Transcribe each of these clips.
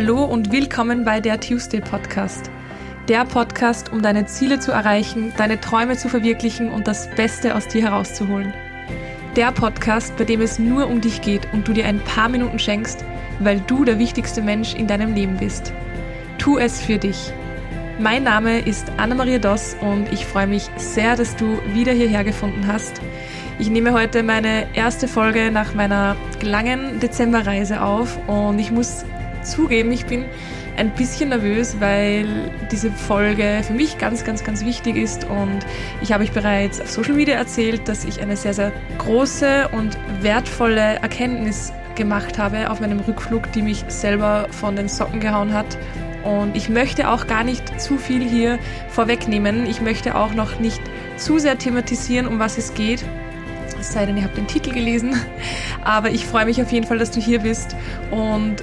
Hallo und willkommen bei der Tuesday Podcast. Der Podcast, um deine Ziele zu erreichen, deine Träume zu verwirklichen und das Beste aus dir herauszuholen. Der Podcast, bei dem es nur um dich geht und du dir ein paar Minuten schenkst, weil du der wichtigste Mensch in deinem Leben bist. Tu es für dich. Mein Name ist Anna-Maria Doss und ich freue mich sehr, dass du wieder hierher gefunden hast. Ich nehme heute meine erste Folge nach meiner langen Dezemberreise auf und ich muss zugeben, ich bin ein bisschen nervös, weil diese Folge für mich ganz, ganz, ganz wichtig ist. Und ich habe euch bereits auf Social Media erzählt, dass ich eine sehr, sehr große und wertvolle Erkenntnis gemacht habe auf meinem Rückflug, die mich selber von den Socken gehauen hat. Und ich möchte auch gar nicht zu viel hier vorwegnehmen. Ich möchte auch noch nicht zu sehr thematisieren, um was es geht. Es sei denn, ihr habt den Titel gelesen. Aber ich freue mich auf jeden Fall, dass du hier bist und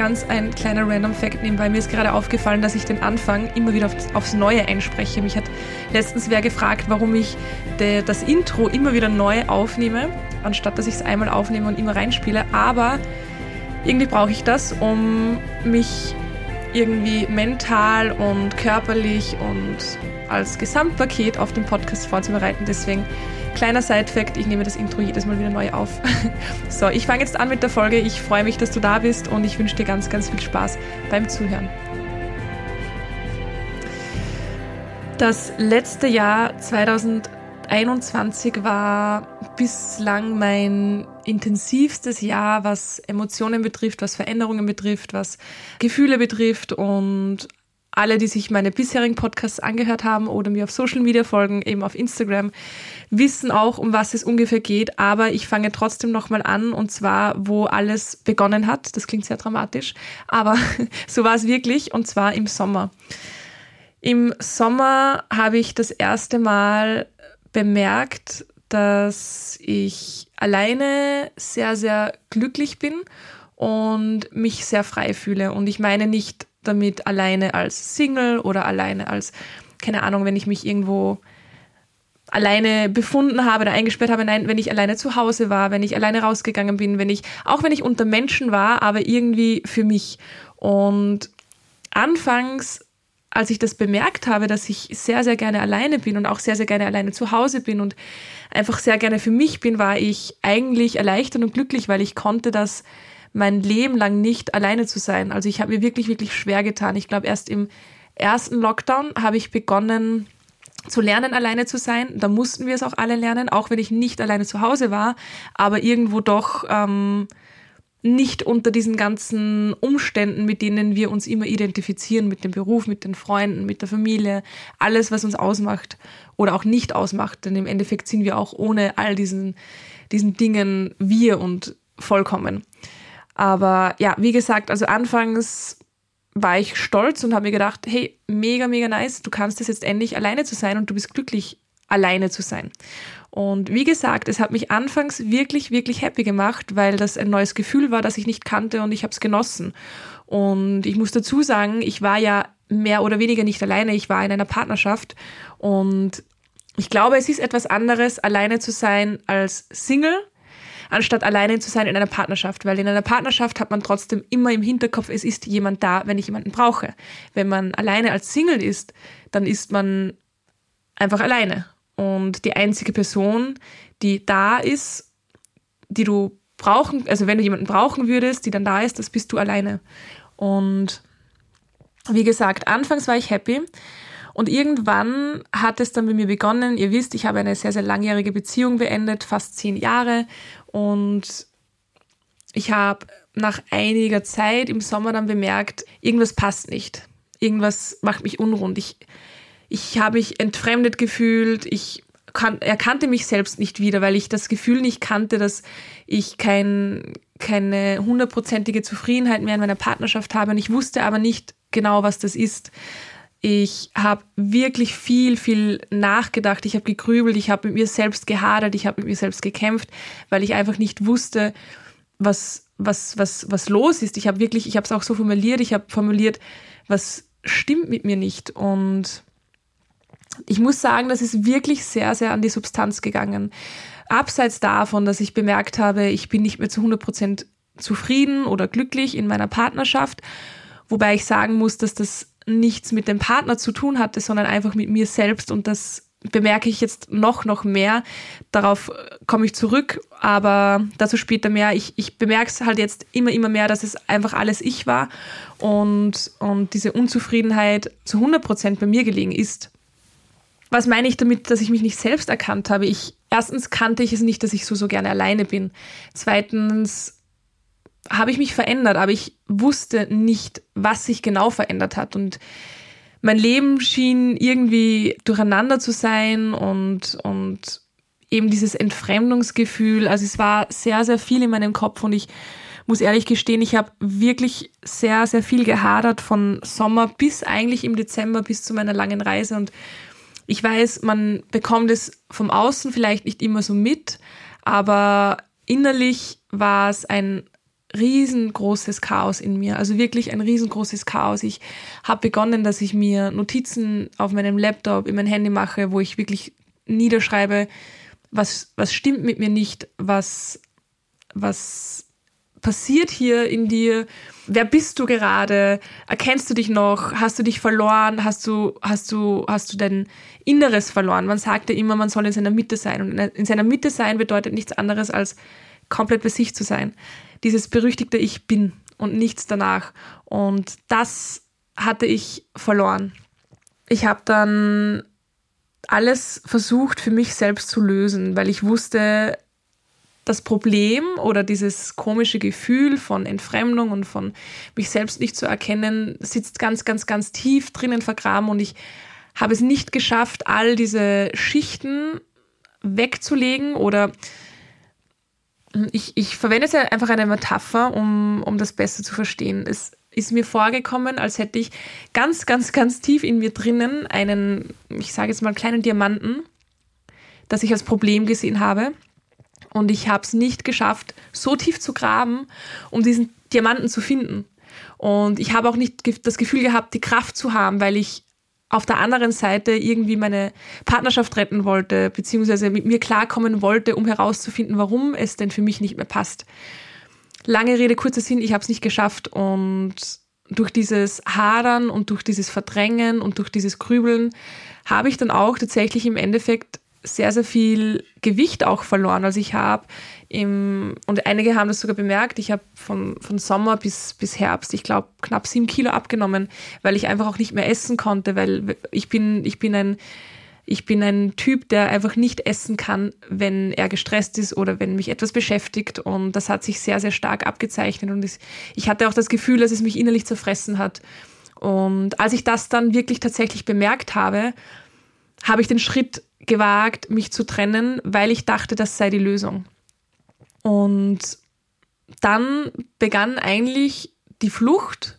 ganz ein kleiner Random Fact nebenbei. Mir ist gerade aufgefallen, dass ich den Anfang immer wieder aufs, aufs Neue einspreche. Mich hat letztens wer gefragt, warum ich de, das Intro immer wieder neu aufnehme, anstatt dass ich es einmal aufnehme und immer reinspiele. Aber irgendwie brauche ich das, um mich irgendwie mental und körperlich und als Gesamtpaket auf den Podcast vorzubereiten. Deswegen Kleiner Side-Fact, ich nehme das Intro jedes Mal wieder neu auf. so, ich fange jetzt an mit der Folge. Ich freue mich, dass du da bist und ich wünsche dir ganz, ganz viel Spaß beim Zuhören. Das letzte Jahr 2021 war bislang mein intensivstes Jahr, was Emotionen betrifft, was Veränderungen betrifft, was Gefühle betrifft und alle, die sich meine bisherigen Podcasts angehört haben oder mir auf Social Media folgen, eben auf Instagram, wissen auch, um was es ungefähr geht. Aber ich fange trotzdem nochmal an und zwar, wo alles begonnen hat. Das klingt sehr dramatisch, aber so war es wirklich und zwar im Sommer. Im Sommer habe ich das erste Mal bemerkt, dass ich alleine sehr, sehr glücklich bin und mich sehr frei fühle. Und ich meine nicht damit alleine als Single oder alleine als, keine Ahnung, wenn ich mich irgendwo alleine befunden habe oder eingesperrt habe, nein, wenn ich alleine zu Hause war, wenn ich alleine rausgegangen bin, wenn ich, auch wenn ich unter Menschen war, aber irgendwie für mich. Und anfangs, als ich das bemerkt habe, dass ich sehr, sehr gerne alleine bin und auch sehr, sehr gerne alleine zu Hause bin und einfach sehr gerne für mich bin, war ich eigentlich erleichtert und glücklich, weil ich konnte das mein Leben lang nicht alleine zu sein. Also ich habe mir wirklich, wirklich schwer getan. Ich glaube, erst im ersten Lockdown habe ich begonnen zu lernen, alleine zu sein. Da mussten wir es auch alle lernen, auch wenn ich nicht alleine zu Hause war, aber irgendwo doch ähm, nicht unter diesen ganzen Umständen, mit denen wir uns immer identifizieren, mit dem Beruf, mit den Freunden, mit der Familie, alles, was uns ausmacht oder auch nicht ausmacht. Denn im Endeffekt sind wir auch ohne all diesen, diesen Dingen wir und vollkommen. Aber ja, wie gesagt, also anfangs war ich stolz und habe mir gedacht, hey, mega, mega nice, du kannst es jetzt endlich alleine zu sein und du bist glücklich, alleine zu sein. Und wie gesagt, es hat mich anfangs wirklich, wirklich happy gemacht, weil das ein neues Gefühl war, das ich nicht kannte und ich habe es genossen. Und ich muss dazu sagen, ich war ja mehr oder weniger nicht alleine, ich war in einer Partnerschaft und ich glaube, es ist etwas anderes, alleine zu sein als Single anstatt alleine zu sein in einer Partnerschaft. Weil in einer Partnerschaft hat man trotzdem immer im Hinterkopf, es ist jemand da, wenn ich jemanden brauche. Wenn man alleine als Single ist, dann ist man einfach alleine. Und die einzige Person, die da ist, die du brauchen, also wenn du jemanden brauchen würdest, die dann da ist, das bist du alleine. Und wie gesagt, anfangs war ich happy. Und irgendwann hat es dann bei mir begonnen. Ihr wisst, ich habe eine sehr, sehr langjährige Beziehung beendet, fast zehn Jahre. Und ich habe nach einiger Zeit im Sommer dann bemerkt, irgendwas passt nicht. Irgendwas macht mich unrund. Ich, ich habe mich entfremdet gefühlt. Ich kan erkannte mich selbst nicht wieder, weil ich das Gefühl nicht kannte, dass ich kein, keine hundertprozentige Zufriedenheit mehr in meiner Partnerschaft habe. Und ich wusste aber nicht genau, was das ist. Ich habe wirklich viel, viel nachgedacht. Ich habe gegrübelt, ich habe mit mir selbst gehadert, ich habe mit mir selbst gekämpft, weil ich einfach nicht wusste, was, was, was, was los ist. Ich habe wirklich, ich habe es auch so formuliert, ich habe formuliert, was stimmt mit mir nicht. Und ich muss sagen, das ist wirklich sehr, sehr an die Substanz gegangen. Abseits davon, dass ich bemerkt habe, ich bin nicht mehr zu 100 Prozent zufrieden oder glücklich in meiner Partnerschaft, wobei ich sagen muss, dass das nichts mit dem Partner zu tun hatte, sondern einfach mit mir selbst und das bemerke ich jetzt noch, noch mehr. Darauf komme ich zurück, aber dazu später mehr. Ich, ich bemerke es halt jetzt immer, immer mehr, dass es einfach alles ich war und, und diese Unzufriedenheit zu 100 Prozent bei mir gelegen ist. Was meine ich damit, dass ich mich nicht selbst erkannt habe? Ich, erstens kannte ich es nicht, dass ich so, so gerne alleine bin. Zweitens habe ich mich verändert, aber ich wusste nicht, was sich genau verändert hat und mein Leben schien irgendwie durcheinander zu sein und, und eben dieses Entfremdungsgefühl. Also es war sehr, sehr viel in meinem Kopf und ich muss ehrlich gestehen, ich habe wirklich sehr, sehr viel gehadert von Sommer bis eigentlich im Dezember, bis zu meiner langen Reise. Und ich weiß, man bekommt es vom Außen vielleicht nicht immer so mit, aber innerlich war es ein riesengroßes Chaos in mir, also wirklich ein riesengroßes Chaos. Ich habe begonnen, dass ich mir Notizen auf meinem Laptop, in mein Handy mache, wo ich wirklich niederschreibe, was, was stimmt mit mir nicht, was, was passiert hier in dir, wer bist du gerade, erkennst du dich noch, hast du dich verloren, hast du, hast du, hast du dein Inneres verloren. Man sagt ja immer, man soll in seiner Mitte sein. Und in seiner Mitte sein bedeutet nichts anderes als komplett bei sich zu sein dieses berüchtigte Ich bin und nichts danach. Und das hatte ich verloren. Ich habe dann alles versucht für mich selbst zu lösen, weil ich wusste, das Problem oder dieses komische Gefühl von Entfremdung und von mich selbst nicht zu erkennen, sitzt ganz, ganz, ganz tief drinnen vergraben und ich habe es nicht geschafft, all diese Schichten wegzulegen oder ich, ich verwende jetzt einfach eine Metapher, um, um das besser zu verstehen. Es ist mir vorgekommen, als hätte ich ganz, ganz, ganz tief in mir drinnen einen, ich sage jetzt mal, kleinen Diamanten, das ich als Problem gesehen habe. Und ich habe es nicht geschafft, so tief zu graben, um diesen Diamanten zu finden. Und ich habe auch nicht das Gefühl gehabt, die Kraft zu haben, weil ich auf der anderen Seite irgendwie meine Partnerschaft retten wollte, beziehungsweise mit mir klarkommen wollte, um herauszufinden, warum es denn für mich nicht mehr passt. Lange Rede, kurzer Sinn, ich habe es nicht geschafft und durch dieses Hadern und durch dieses Verdrängen und durch dieses Grübeln habe ich dann auch tatsächlich im Endeffekt sehr, sehr viel Gewicht auch verloren. Also ich habe im, und einige haben das sogar bemerkt, ich habe von, von Sommer bis, bis Herbst, ich glaube, knapp sieben Kilo abgenommen, weil ich einfach auch nicht mehr essen konnte, weil ich bin, ich bin ein, ich bin ein Typ, der einfach nicht essen kann, wenn er gestresst ist oder wenn mich etwas beschäftigt. Und das hat sich sehr, sehr stark abgezeichnet. Und ich hatte auch das Gefühl, dass es mich innerlich zerfressen hat. Und als ich das dann wirklich tatsächlich bemerkt habe, habe ich den Schritt gewagt, mich zu trennen, weil ich dachte, das sei die Lösung. Und dann begann eigentlich die Flucht,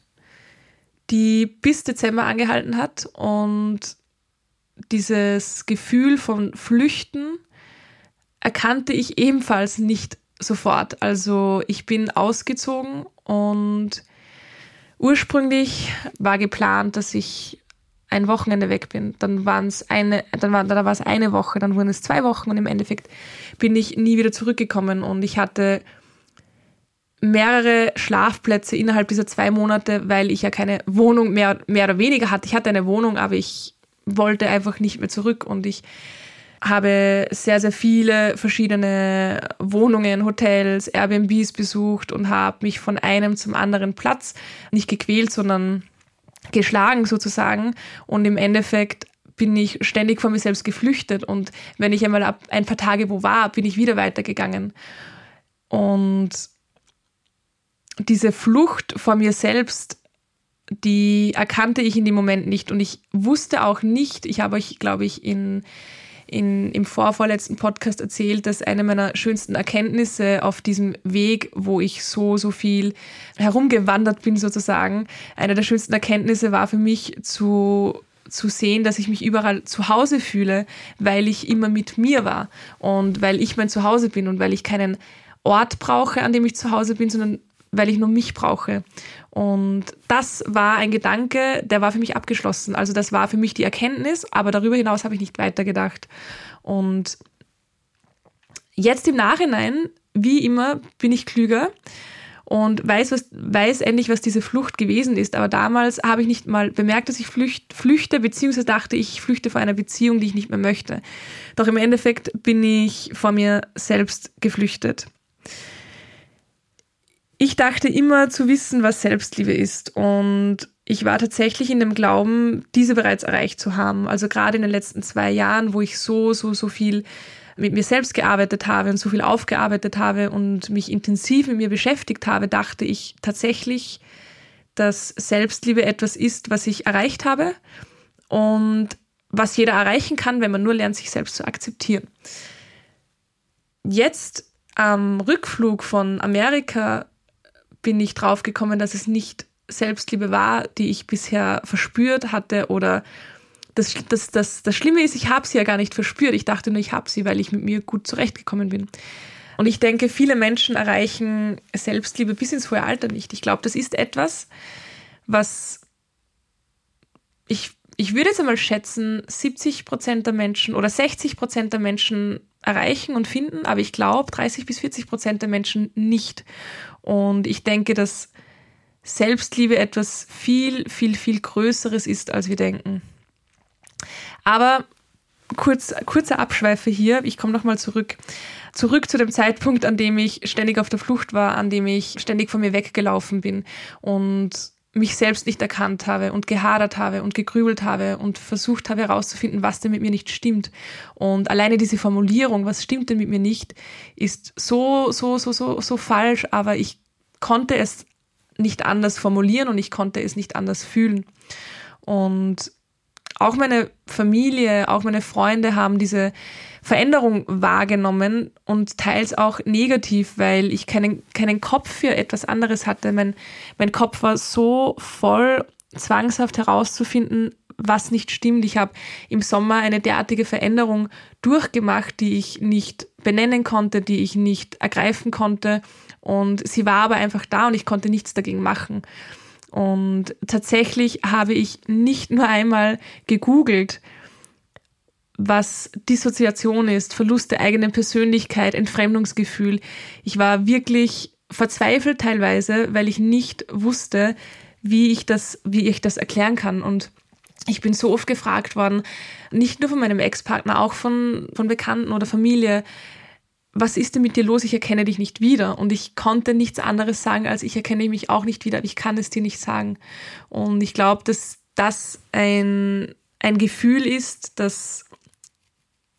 die bis Dezember angehalten hat und dieses Gefühl von Flüchten erkannte ich ebenfalls nicht sofort. Also ich bin ausgezogen und ursprünglich war geplant, dass ich ein Wochenende weg bin. Dann waren es eine, dann war, da war es eine Woche, dann wurden es zwei Wochen und im Endeffekt bin ich nie wieder zurückgekommen und ich hatte mehrere Schlafplätze innerhalb dieser zwei Monate, weil ich ja keine Wohnung mehr, mehr oder weniger hatte. Ich hatte eine Wohnung, aber ich wollte einfach nicht mehr zurück und ich habe sehr, sehr viele verschiedene Wohnungen, Hotels, Airbnbs besucht und habe mich von einem zum anderen Platz nicht gequält, sondern geschlagen sozusagen. Und im Endeffekt bin ich ständig vor mir selbst geflüchtet. Und wenn ich einmal ab ein paar Tage wo war, bin ich wieder weitergegangen. Und diese Flucht vor mir selbst, die erkannte ich in dem Moment nicht. Und ich wusste auch nicht, ich habe euch, glaube ich, in in, im vorvorletzten Podcast erzählt, dass eine meiner schönsten Erkenntnisse auf diesem Weg, wo ich so, so viel herumgewandert bin sozusagen, eine der schönsten Erkenntnisse war für mich zu zu sehen, dass ich mich überall zu Hause fühle, weil ich immer mit mir war und weil ich mein Zuhause bin und weil ich keinen Ort brauche, an dem ich zu Hause bin, sondern weil ich nur mich brauche. Und das war ein Gedanke, der war für mich abgeschlossen. Also das war für mich die Erkenntnis, aber darüber hinaus habe ich nicht weitergedacht. Und jetzt im Nachhinein, wie immer, bin ich klüger und weiß, was, weiß endlich, was diese Flucht gewesen ist. Aber damals habe ich nicht mal bemerkt, dass ich flücht, flüchte, beziehungsweise dachte ich, ich flüchte vor einer Beziehung, die ich nicht mehr möchte. Doch im Endeffekt bin ich vor mir selbst geflüchtet. Ich dachte immer zu wissen, was Selbstliebe ist und ich war tatsächlich in dem Glauben, diese bereits erreicht zu haben. Also gerade in den letzten zwei Jahren, wo ich so, so, so viel mit mir selbst gearbeitet habe und so viel aufgearbeitet habe und mich intensiv mit mir beschäftigt habe, dachte ich tatsächlich, dass Selbstliebe etwas ist, was ich erreicht habe und was jeder erreichen kann, wenn man nur lernt, sich selbst zu akzeptieren. Jetzt am Rückflug von Amerika bin ich draufgekommen, dass es nicht Selbstliebe war, die ich bisher verspürt hatte oder das, das, das, das Schlimme ist, ich habe sie ja gar nicht verspürt. Ich dachte nur, ich habe sie, weil ich mit mir gut zurechtgekommen bin. Und ich denke, viele Menschen erreichen Selbstliebe bis ins hohe Alter nicht. Ich glaube, das ist etwas, was ich, ich würde jetzt einmal schätzen, 70 Prozent der Menschen oder 60 Prozent der Menschen erreichen und finden, aber ich glaube, 30 bis 40 Prozent der Menschen nicht. Und ich denke, dass Selbstliebe etwas viel, viel, viel Größeres ist, als wir denken. Aber kurz, kurzer Abschweife hier. Ich komme nochmal zurück. Zurück zu dem Zeitpunkt, an dem ich ständig auf der Flucht war, an dem ich ständig von mir weggelaufen bin und mich selbst nicht erkannt habe und gehadert habe und gegrübelt habe und versucht habe herauszufinden, was denn mit mir nicht stimmt. Und alleine diese Formulierung, was stimmt denn mit mir nicht, ist so, so, so, so, so falsch, aber ich konnte es nicht anders formulieren und ich konnte es nicht anders fühlen. Und auch meine Familie, auch meine Freunde haben diese Veränderung wahrgenommen und teils auch negativ, weil ich keinen, keinen Kopf für etwas anderes hatte. Mein, mein Kopf war so voll, zwangshaft herauszufinden, was nicht stimmt. Ich habe im Sommer eine derartige Veränderung durchgemacht, die ich nicht benennen konnte, die ich nicht ergreifen konnte. Und sie war aber einfach da und ich konnte nichts dagegen machen. Und tatsächlich habe ich nicht nur einmal gegoogelt, was Dissoziation ist, Verlust der eigenen Persönlichkeit, Entfremdungsgefühl. Ich war wirklich verzweifelt teilweise, weil ich nicht wusste, wie ich das, wie ich das erklären kann. Und ich bin so oft gefragt worden, nicht nur von meinem Ex-Partner, auch von, von Bekannten oder Familie, was ist denn mit dir los? Ich erkenne dich nicht wieder. Und ich konnte nichts anderes sagen, als ich erkenne mich auch nicht wieder, ich kann es dir nicht sagen. Und ich glaube, dass das ein, ein Gefühl ist, das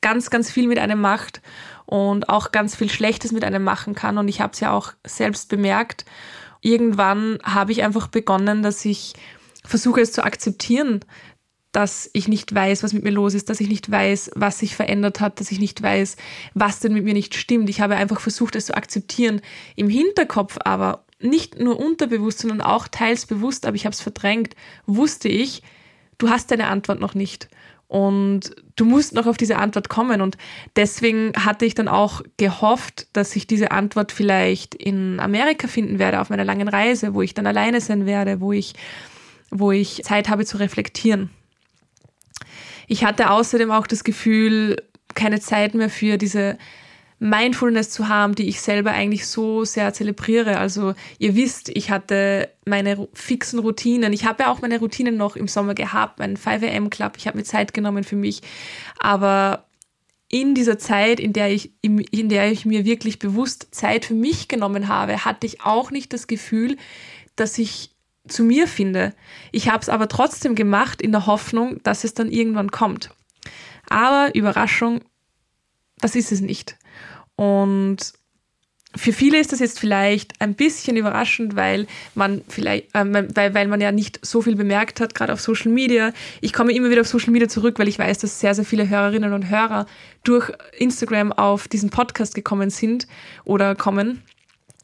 ganz, ganz viel mit einem macht und auch ganz viel Schlechtes mit einem machen kann. Und ich habe es ja auch selbst bemerkt. Irgendwann habe ich einfach begonnen, dass ich versuche es zu akzeptieren, dass ich nicht weiß, was mit mir los ist, dass ich nicht weiß, was sich verändert hat, dass ich nicht weiß, was denn mit mir nicht stimmt. Ich habe einfach versucht, es zu akzeptieren. Im Hinterkopf aber, nicht nur unterbewusst, sondern auch teils bewusst, aber ich habe es verdrängt, wusste ich, du hast deine Antwort noch nicht. Und du musst noch auf diese Antwort kommen. Und deswegen hatte ich dann auch gehofft, dass ich diese Antwort vielleicht in Amerika finden werde, auf meiner langen Reise, wo ich dann alleine sein werde, wo ich, wo ich Zeit habe zu reflektieren. Ich hatte außerdem auch das Gefühl, keine Zeit mehr für diese Mindfulness zu haben, die ich selber eigentlich so sehr zelebriere. Also ihr wisst, ich hatte meine fixen Routinen. Ich habe ja auch meine Routinen noch im Sommer gehabt, meinen 5am Club. Ich habe mir Zeit genommen für mich. Aber in dieser Zeit, in der ich, in der ich mir wirklich bewusst Zeit für mich genommen habe, hatte ich auch nicht das Gefühl, dass ich zu mir finde. Ich habe es aber trotzdem gemacht in der Hoffnung, dass es dann irgendwann kommt. Aber Überraschung, das ist es nicht. Und für viele ist das jetzt vielleicht ein bisschen überraschend, weil man vielleicht, äh, weil, weil man ja nicht so viel bemerkt hat, gerade auf Social Media. Ich komme immer wieder auf Social Media zurück, weil ich weiß, dass sehr, sehr viele Hörerinnen und Hörer durch Instagram auf diesen Podcast gekommen sind oder kommen.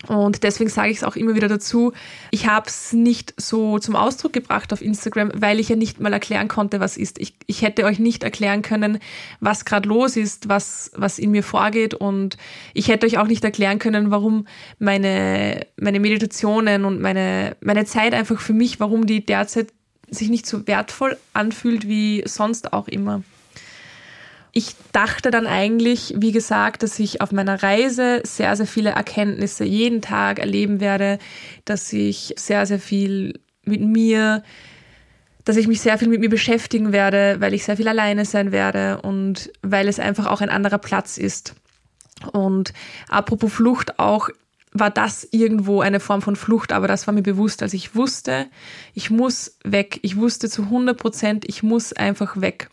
Und deswegen sage ich es auch immer wieder dazu, ich habe es nicht so zum Ausdruck gebracht auf Instagram, weil ich ja nicht mal erklären konnte, was ist. Ich, ich hätte euch nicht erklären können, was gerade los ist, was, was in mir vorgeht. Und ich hätte euch auch nicht erklären können, warum meine, meine Meditationen und meine, meine Zeit einfach für mich, warum die derzeit sich nicht so wertvoll anfühlt wie sonst auch immer. Ich dachte dann eigentlich, wie gesagt, dass ich auf meiner Reise sehr, sehr viele Erkenntnisse jeden Tag erleben werde, dass ich sehr, sehr viel mit mir, dass ich mich sehr viel mit mir beschäftigen werde, weil ich sehr viel alleine sein werde und weil es einfach auch ein anderer Platz ist. Und apropos Flucht auch, war das irgendwo eine Form von Flucht, aber das war mir bewusst. Also ich wusste, ich muss weg. Ich wusste zu 100 Prozent, ich muss einfach weg.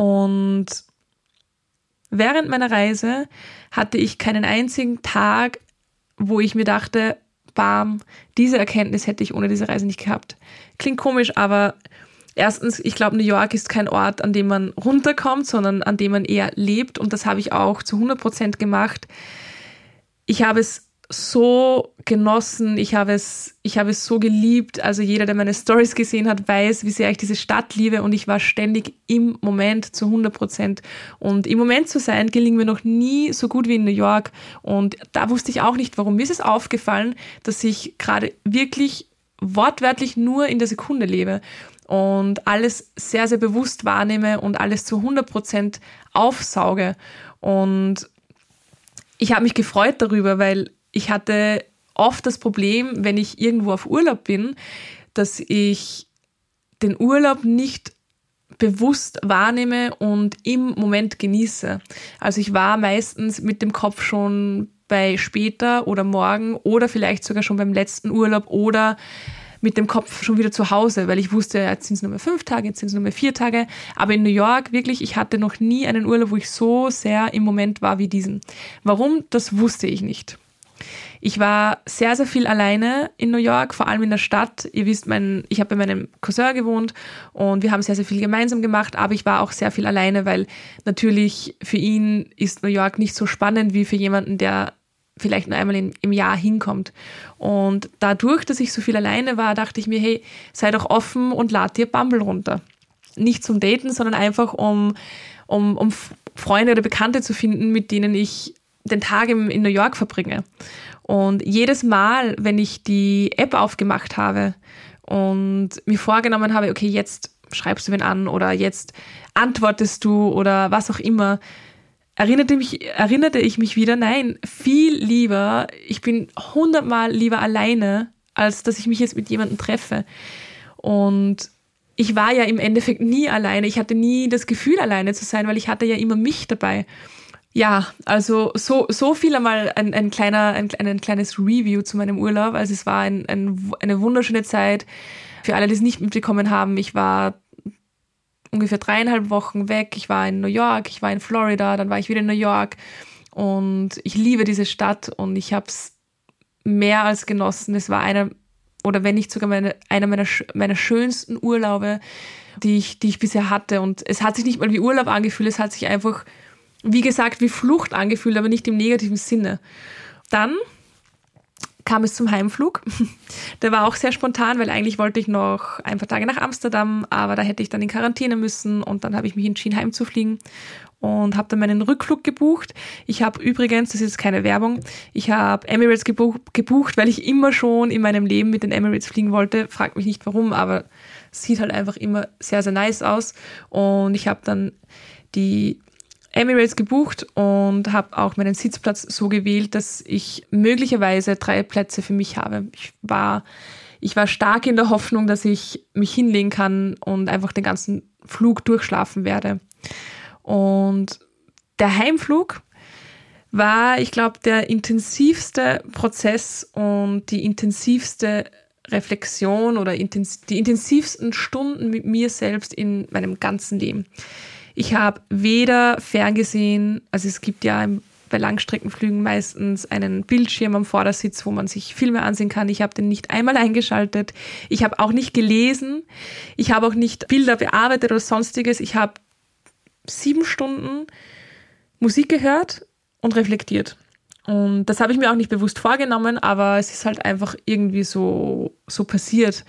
Und während meiner Reise hatte ich keinen einzigen Tag, wo ich mir dachte, bam, diese Erkenntnis hätte ich ohne diese Reise nicht gehabt. Klingt komisch, aber erstens, ich glaube, New York ist kein Ort, an dem man runterkommt, sondern an dem man eher lebt. Und das habe ich auch zu 100 Prozent gemacht. Ich habe es so genossen, ich habe es, ich habe es so geliebt. Also jeder, der meine Stories gesehen hat, weiß, wie sehr ich diese Stadt liebe und ich war ständig im Moment zu 100 Prozent. Und im Moment zu sein, gelingt mir noch nie so gut wie in New York. Und da wusste ich auch nicht, warum. Mir ist es aufgefallen, dass ich gerade wirklich wortwörtlich nur in der Sekunde lebe und alles sehr, sehr bewusst wahrnehme und alles zu 100 Prozent aufsauge. Und ich habe mich gefreut darüber, weil ich hatte oft das Problem, wenn ich irgendwo auf Urlaub bin, dass ich den Urlaub nicht bewusst wahrnehme und im Moment genieße. Also ich war meistens mit dem Kopf schon bei später oder morgen oder vielleicht sogar schon beim letzten Urlaub oder mit dem Kopf schon wieder zu Hause, weil ich wusste, jetzt sind es nur mehr fünf Tage, jetzt sind es nur mehr vier Tage. Aber in New York wirklich, ich hatte noch nie einen Urlaub, wo ich so sehr im Moment war wie diesen. Warum? Das wusste ich nicht. Ich war sehr, sehr viel alleine in New York, vor allem in der Stadt. Ihr wisst, mein, ich habe bei meinem Cousin gewohnt und wir haben sehr, sehr viel gemeinsam gemacht, aber ich war auch sehr viel alleine, weil natürlich für ihn ist New York nicht so spannend wie für jemanden, der vielleicht nur einmal in, im Jahr hinkommt. Und dadurch, dass ich so viel alleine war, dachte ich mir, hey, sei doch offen und lad dir Bumble runter. Nicht zum Daten, sondern einfach um, um, um Freunde oder Bekannte zu finden, mit denen ich den Tag in New York verbringe. Und jedes Mal, wenn ich die App aufgemacht habe und mir vorgenommen habe, okay, jetzt schreibst du wen an oder jetzt antwortest du oder was auch immer, erinnerte, mich, erinnerte ich mich wieder, nein, viel lieber, ich bin hundertmal lieber alleine, als dass ich mich jetzt mit jemandem treffe. Und ich war ja im Endeffekt nie alleine. Ich hatte nie das Gefühl, alleine zu sein, weil ich hatte ja immer mich dabei. Ja, also so, so viel einmal ein, ein, kleiner, ein, ein kleines Review zu meinem Urlaub. Also es war ein, ein, eine wunderschöne Zeit. Für alle, die es nicht mitbekommen haben, ich war ungefähr dreieinhalb Wochen weg. Ich war in New York, ich war in Florida, dann war ich wieder in New York. Und ich liebe diese Stadt und ich habe es mehr als genossen. Es war einer, oder wenn nicht sogar meine, einer meiner, meiner schönsten Urlaube, die ich, die ich bisher hatte. Und es hat sich nicht mal wie Urlaub angefühlt, es hat sich einfach wie gesagt, wie Flucht angefühlt, aber nicht im negativen Sinne. Dann kam es zum Heimflug. Der war auch sehr spontan, weil eigentlich wollte ich noch ein paar Tage nach Amsterdam, aber da hätte ich dann in Quarantäne müssen und dann habe ich mich entschieden, heimzufliegen und habe dann meinen Rückflug gebucht. Ich habe übrigens, das ist keine Werbung, ich habe Emirates gebucht, weil ich immer schon in meinem Leben mit den Emirates fliegen wollte. Fragt mich nicht warum, aber sieht halt einfach immer sehr, sehr nice aus. Und ich habe dann die Emirates gebucht und habe auch meinen Sitzplatz so gewählt, dass ich möglicherweise drei Plätze für mich habe. Ich war, ich war stark in der Hoffnung, dass ich mich hinlegen kann und einfach den ganzen Flug durchschlafen werde. Und der Heimflug war, ich glaube, der intensivste Prozess und die intensivste Reflexion oder intens die intensivsten Stunden mit mir selbst in meinem ganzen Leben. Ich habe weder ferngesehen, also es gibt ja bei Langstreckenflügen meistens einen Bildschirm am Vordersitz, wo man sich Filme ansehen kann. Ich habe den nicht einmal eingeschaltet. Ich habe auch nicht gelesen. Ich habe auch nicht Bilder bearbeitet oder sonstiges. Ich habe sieben Stunden Musik gehört und reflektiert. Und das habe ich mir auch nicht bewusst vorgenommen, aber es ist halt einfach irgendwie so, so passiert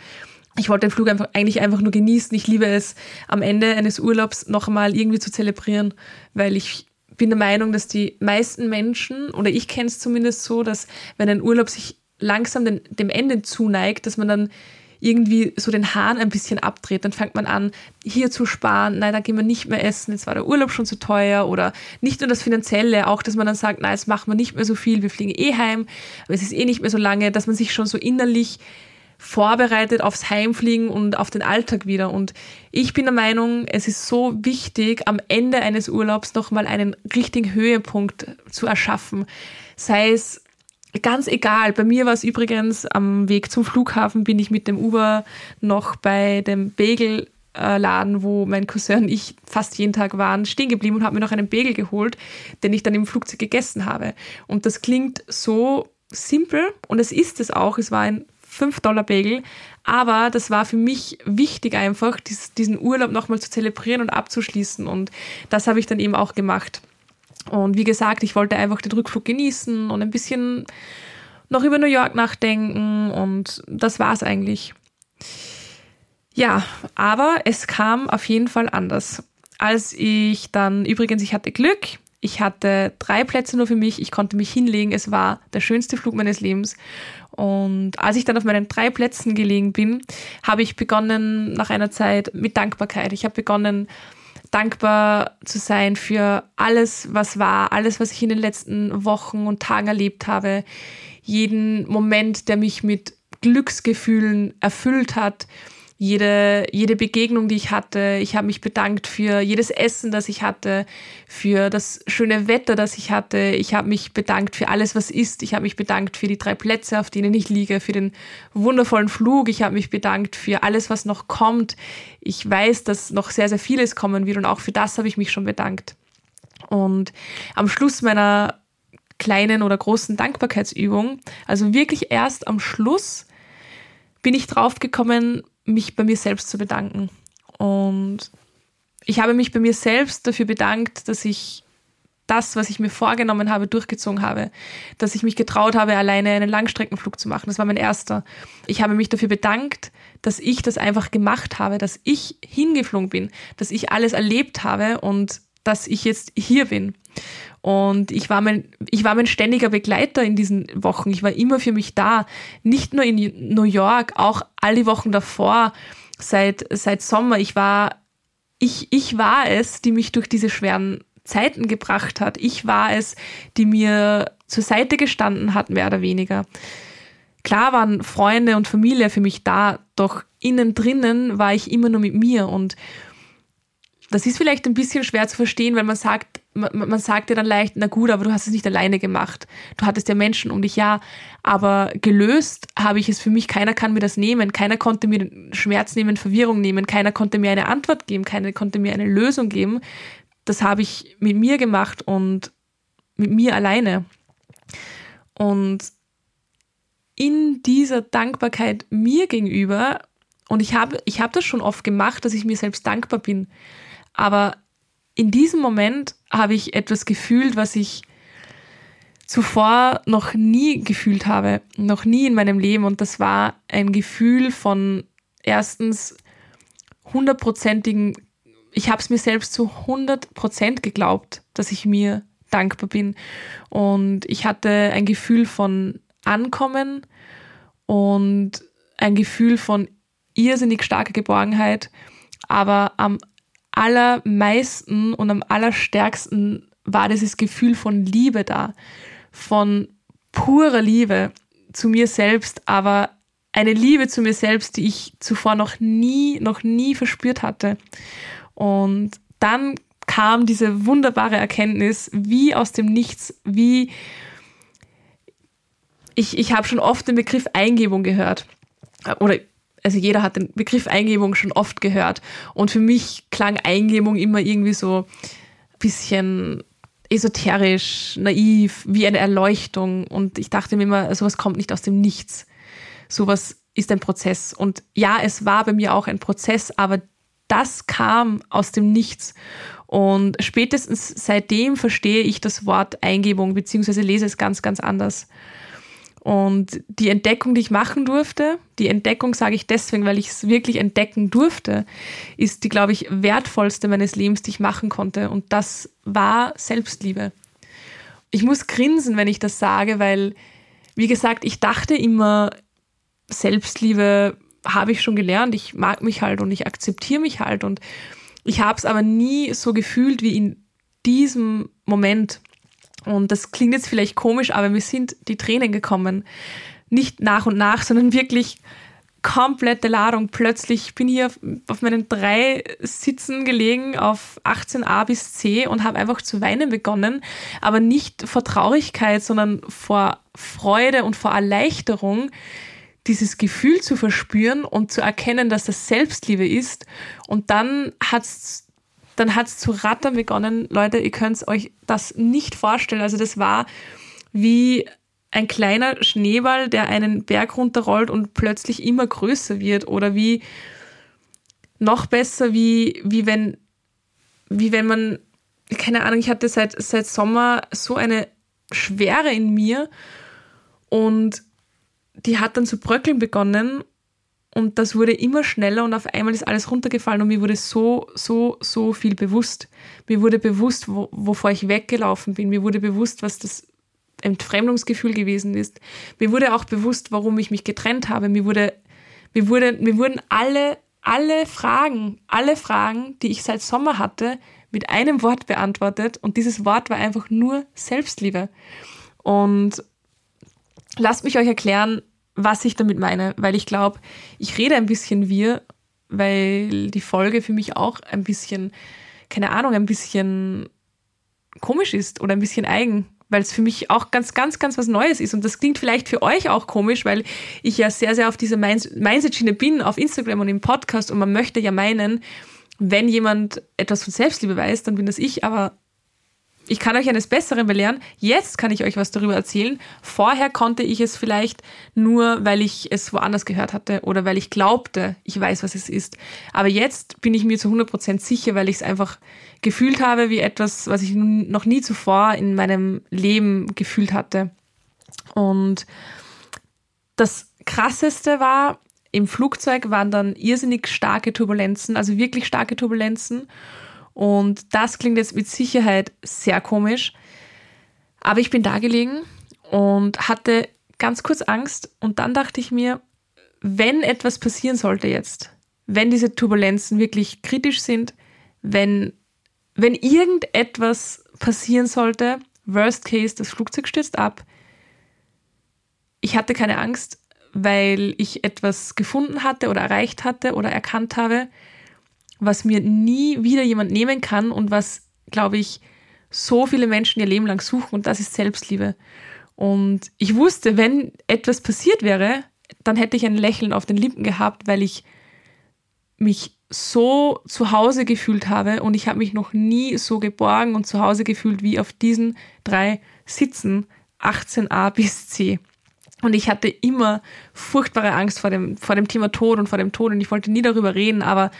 ich wollte den Flug einfach, eigentlich einfach nur genießen. Ich liebe es, am Ende eines Urlaubs noch einmal irgendwie zu zelebrieren, weil ich bin der Meinung, dass die meisten Menschen, oder ich kenne es zumindest so, dass wenn ein Urlaub sich langsam den, dem Ende zuneigt, dass man dann irgendwie so den Hahn ein bisschen abdreht. Dann fängt man an, hier zu sparen, nein, da gehen wir nicht mehr essen, jetzt war der Urlaub schon zu teuer. Oder nicht nur das Finanzielle, auch, dass man dann sagt, nein, jetzt machen wir nicht mehr so viel, wir fliegen eh heim, aber es ist eh nicht mehr so lange, dass man sich schon so innerlich vorbereitet aufs Heimfliegen und auf den Alltag wieder. Und ich bin der Meinung, es ist so wichtig, am Ende eines Urlaubs nochmal einen richtigen Höhepunkt zu erschaffen. Sei es ganz egal. Bei mir war es übrigens am Weg zum Flughafen bin ich mit dem Uber noch bei dem Bagel Laden, wo mein Cousin und ich fast jeden Tag waren, stehen geblieben und habe mir noch einen Bagel geholt, den ich dann im Flugzeug gegessen habe. Und das klingt so simpel und es ist es auch. Es war ein 5-Dollar-Bagel. Aber das war für mich wichtig einfach, diesen Urlaub nochmal zu zelebrieren und abzuschließen. Und das habe ich dann eben auch gemacht. Und wie gesagt, ich wollte einfach den Rückflug genießen und ein bisschen noch über New York nachdenken. Und das war es eigentlich. Ja, aber es kam auf jeden Fall anders. Als ich dann, übrigens, ich hatte Glück, ich hatte drei Plätze nur für mich, ich konnte mich hinlegen, es war der schönste Flug meines Lebens. Und als ich dann auf meinen drei Plätzen gelegen bin, habe ich begonnen nach einer Zeit mit Dankbarkeit. Ich habe begonnen, dankbar zu sein für alles, was war, alles, was ich in den letzten Wochen und Tagen erlebt habe, jeden Moment, der mich mit Glücksgefühlen erfüllt hat, jede, jede Begegnung, die ich hatte. Ich habe mich bedankt für jedes Essen, das ich hatte, für das schöne Wetter, das ich hatte. Ich habe mich bedankt für alles, was ist. Ich habe mich bedankt für die drei Plätze, auf denen ich liege, für den wundervollen Flug. Ich habe mich bedankt für alles, was noch kommt. Ich weiß, dass noch sehr, sehr vieles kommen wird und auch für das habe ich mich schon bedankt. Und am Schluss meiner kleinen oder großen Dankbarkeitsübung, also wirklich erst am Schluss, bin ich draufgekommen, mich bei mir selbst zu bedanken. Und ich habe mich bei mir selbst dafür bedankt, dass ich das, was ich mir vorgenommen habe, durchgezogen habe. Dass ich mich getraut habe, alleine einen Langstreckenflug zu machen. Das war mein erster. Ich habe mich dafür bedankt, dass ich das einfach gemacht habe, dass ich hingeflogen bin, dass ich alles erlebt habe und dass ich jetzt hier bin. Und ich war mein, ich war mein ständiger Begleiter in diesen Wochen. Ich war immer für mich da. Nicht nur in New York, auch all die Wochen davor, seit, seit Sommer. Ich war, ich, ich war es, die mich durch diese schweren Zeiten gebracht hat. Ich war es, die mir zur Seite gestanden hat, mehr oder weniger. Klar waren Freunde und Familie für mich da, doch innen drinnen war ich immer nur mit mir und das ist vielleicht ein bisschen schwer zu verstehen, weil man sagt, man, man sagt ja dann leicht, na gut, aber du hast es nicht alleine gemacht. Du hattest ja Menschen um dich, ja. Aber gelöst habe ich es für mich. Keiner kann mir das nehmen. Keiner konnte mir Schmerz nehmen, Verwirrung nehmen. Keiner konnte mir eine Antwort geben. Keiner konnte mir eine Lösung geben. Das habe ich mit mir gemacht und mit mir alleine. Und in dieser Dankbarkeit mir gegenüber, und ich habe, ich habe das schon oft gemacht, dass ich mir selbst dankbar bin. Aber in diesem Moment habe ich etwas gefühlt, was ich zuvor noch nie gefühlt habe, noch nie in meinem Leben. Und das war ein Gefühl von erstens hundertprozentigen, ich habe es mir selbst zu 100 Prozent geglaubt, dass ich mir dankbar bin. Und ich hatte ein Gefühl von Ankommen und ein Gefühl von irrsinnig starker Geborgenheit. Aber am allermeisten und am allerstärksten war dieses Gefühl von Liebe da, von purer Liebe zu mir selbst, aber eine Liebe zu mir selbst, die ich zuvor noch nie, noch nie verspürt hatte. Und dann kam diese wunderbare Erkenntnis, wie aus dem Nichts, wie ich, ich habe schon oft den Begriff Eingebung gehört. Oder also jeder hat den Begriff Eingebung schon oft gehört. Und für mich klang Eingebung immer irgendwie so ein bisschen esoterisch, naiv, wie eine Erleuchtung. Und ich dachte mir immer, sowas kommt nicht aus dem Nichts. Sowas ist ein Prozess. Und ja, es war bei mir auch ein Prozess, aber das kam aus dem Nichts. Und spätestens seitdem verstehe ich das Wort Eingebung, beziehungsweise lese es ganz, ganz anders. Und die Entdeckung, die ich machen durfte, die Entdeckung sage ich deswegen, weil ich es wirklich entdecken durfte, ist die, glaube ich, wertvollste meines Lebens, die ich machen konnte. Und das war Selbstliebe. Ich muss grinsen, wenn ich das sage, weil, wie gesagt, ich dachte immer, Selbstliebe habe ich schon gelernt. Ich mag mich halt und ich akzeptiere mich halt. Und ich habe es aber nie so gefühlt wie in diesem Moment. Und das klingt jetzt vielleicht komisch, aber mir sind die Tränen gekommen. Nicht nach und nach, sondern wirklich komplette Ladung. Plötzlich bin ich hier auf, meinen drei Sitzen gelegen auf 18a bis c und habe einfach zu weinen begonnen, aber nicht vor Traurigkeit, sondern vor Freude und vor Erleichterung, dieses Gefühl zu verspüren und zu erkennen, dass das Selbstliebe ist. Und dann hat's dann hat's zu rattern begonnen. Leute, ihr könnt euch das nicht vorstellen. Also das war wie ein kleiner Schneeball, der einen Berg runterrollt und plötzlich immer größer wird oder wie noch besser, wie, wie wenn, wie wenn man, keine Ahnung, ich hatte seit, seit Sommer so eine Schwere in mir und die hat dann zu bröckeln begonnen und das wurde immer schneller und auf einmal ist alles runtergefallen und mir wurde so, so, so viel bewusst. Mir wurde bewusst, wo, wovor ich weggelaufen bin. Mir wurde bewusst, was das Entfremdungsgefühl gewesen ist. Mir wurde auch bewusst, warum ich mich getrennt habe. Mir wurde, mir wurde, mir wurden alle, alle Fragen, alle Fragen, die ich seit Sommer hatte, mit einem Wort beantwortet. Und dieses Wort war einfach nur Selbstliebe. Und lasst mich euch erklären, was ich damit meine, weil ich glaube, ich rede ein bisschen wir, weil die Folge für mich auch ein bisschen, keine Ahnung, ein bisschen komisch ist oder ein bisschen eigen, weil es für mich auch ganz, ganz, ganz was Neues ist. Und das klingt vielleicht für euch auch komisch, weil ich ja sehr, sehr auf dieser Mindset-Schiene bin, auf Instagram und im Podcast. Und man möchte ja meinen, wenn jemand etwas von Selbstliebe weiß, dann bin das ich. Aber ich kann euch eines Besseren belehren. Jetzt kann ich euch was darüber erzählen. Vorher konnte ich es vielleicht nur, weil ich es woanders gehört hatte oder weil ich glaubte, ich weiß, was es ist. Aber jetzt bin ich mir zu 100% sicher, weil ich es einfach gefühlt habe wie etwas, was ich noch nie zuvor in meinem Leben gefühlt hatte. Und das Krasseste war, im Flugzeug waren dann irrsinnig starke Turbulenzen, also wirklich starke Turbulenzen. Und das klingt jetzt mit Sicherheit sehr komisch. Aber ich bin da gelegen und hatte ganz kurz Angst. Und dann dachte ich mir, wenn etwas passieren sollte jetzt, wenn diese Turbulenzen wirklich kritisch sind, wenn, wenn irgendetwas passieren sollte, worst case, das Flugzeug stürzt ab, ich hatte keine Angst, weil ich etwas gefunden hatte oder erreicht hatte oder erkannt habe, was mir nie wieder jemand nehmen kann und was, glaube ich, so viele Menschen ihr Leben lang suchen und das ist Selbstliebe. Und ich wusste, wenn etwas passiert wäre, dann hätte ich ein Lächeln auf den Lippen gehabt, weil ich mich so zu Hause gefühlt habe und ich habe mich noch nie so geborgen und zu Hause gefühlt wie auf diesen drei Sitzen 18a bis C. Und ich hatte immer furchtbare Angst vor dem, vor dem Thema Tod und vor dem Tod und ich wollte nie darüber reden, aber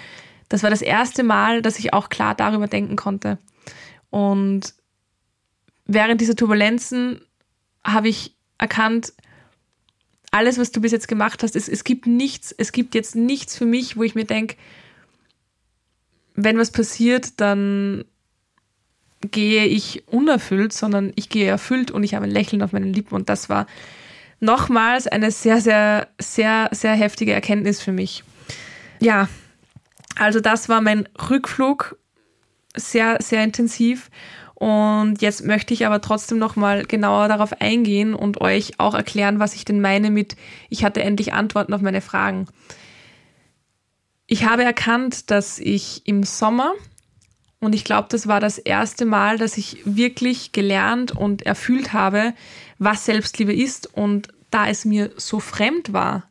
das war das erste Mal, dass ich auch klar darüber denken konnte. Und während dieser Turbulenzen habe ich erkannt, alles, was du bis jetzt gemacht hast, es, es gibt nichts, es gibt jetzt nichts für mich, wo ich mir denke, wenn was passiert, dann gehe ich unerfüllt, sondern ich gehe erfüllt und ich habe ein Lächeln auf meinen Lippen. Und das war nochmals eine sehr, sehr, sehr, sehr heftige Erkenntnis für mich. Ja, also das war mein Rückflug, sehr, sehr intensiv. Und jetzt möchte ich aber trotzdem nochmal genauer darauf eingehen und euch auch erklären, was ich denn meine mit, ich hatte endlich Antworten auf meine Fragen. Ich habe erkannt, dass ich im Sommer, und ich glaube, das war das erste Mal, dass ich wirklich gelernt und erfüllt habe, was Selbstliebe ist und da es mir so fremd war,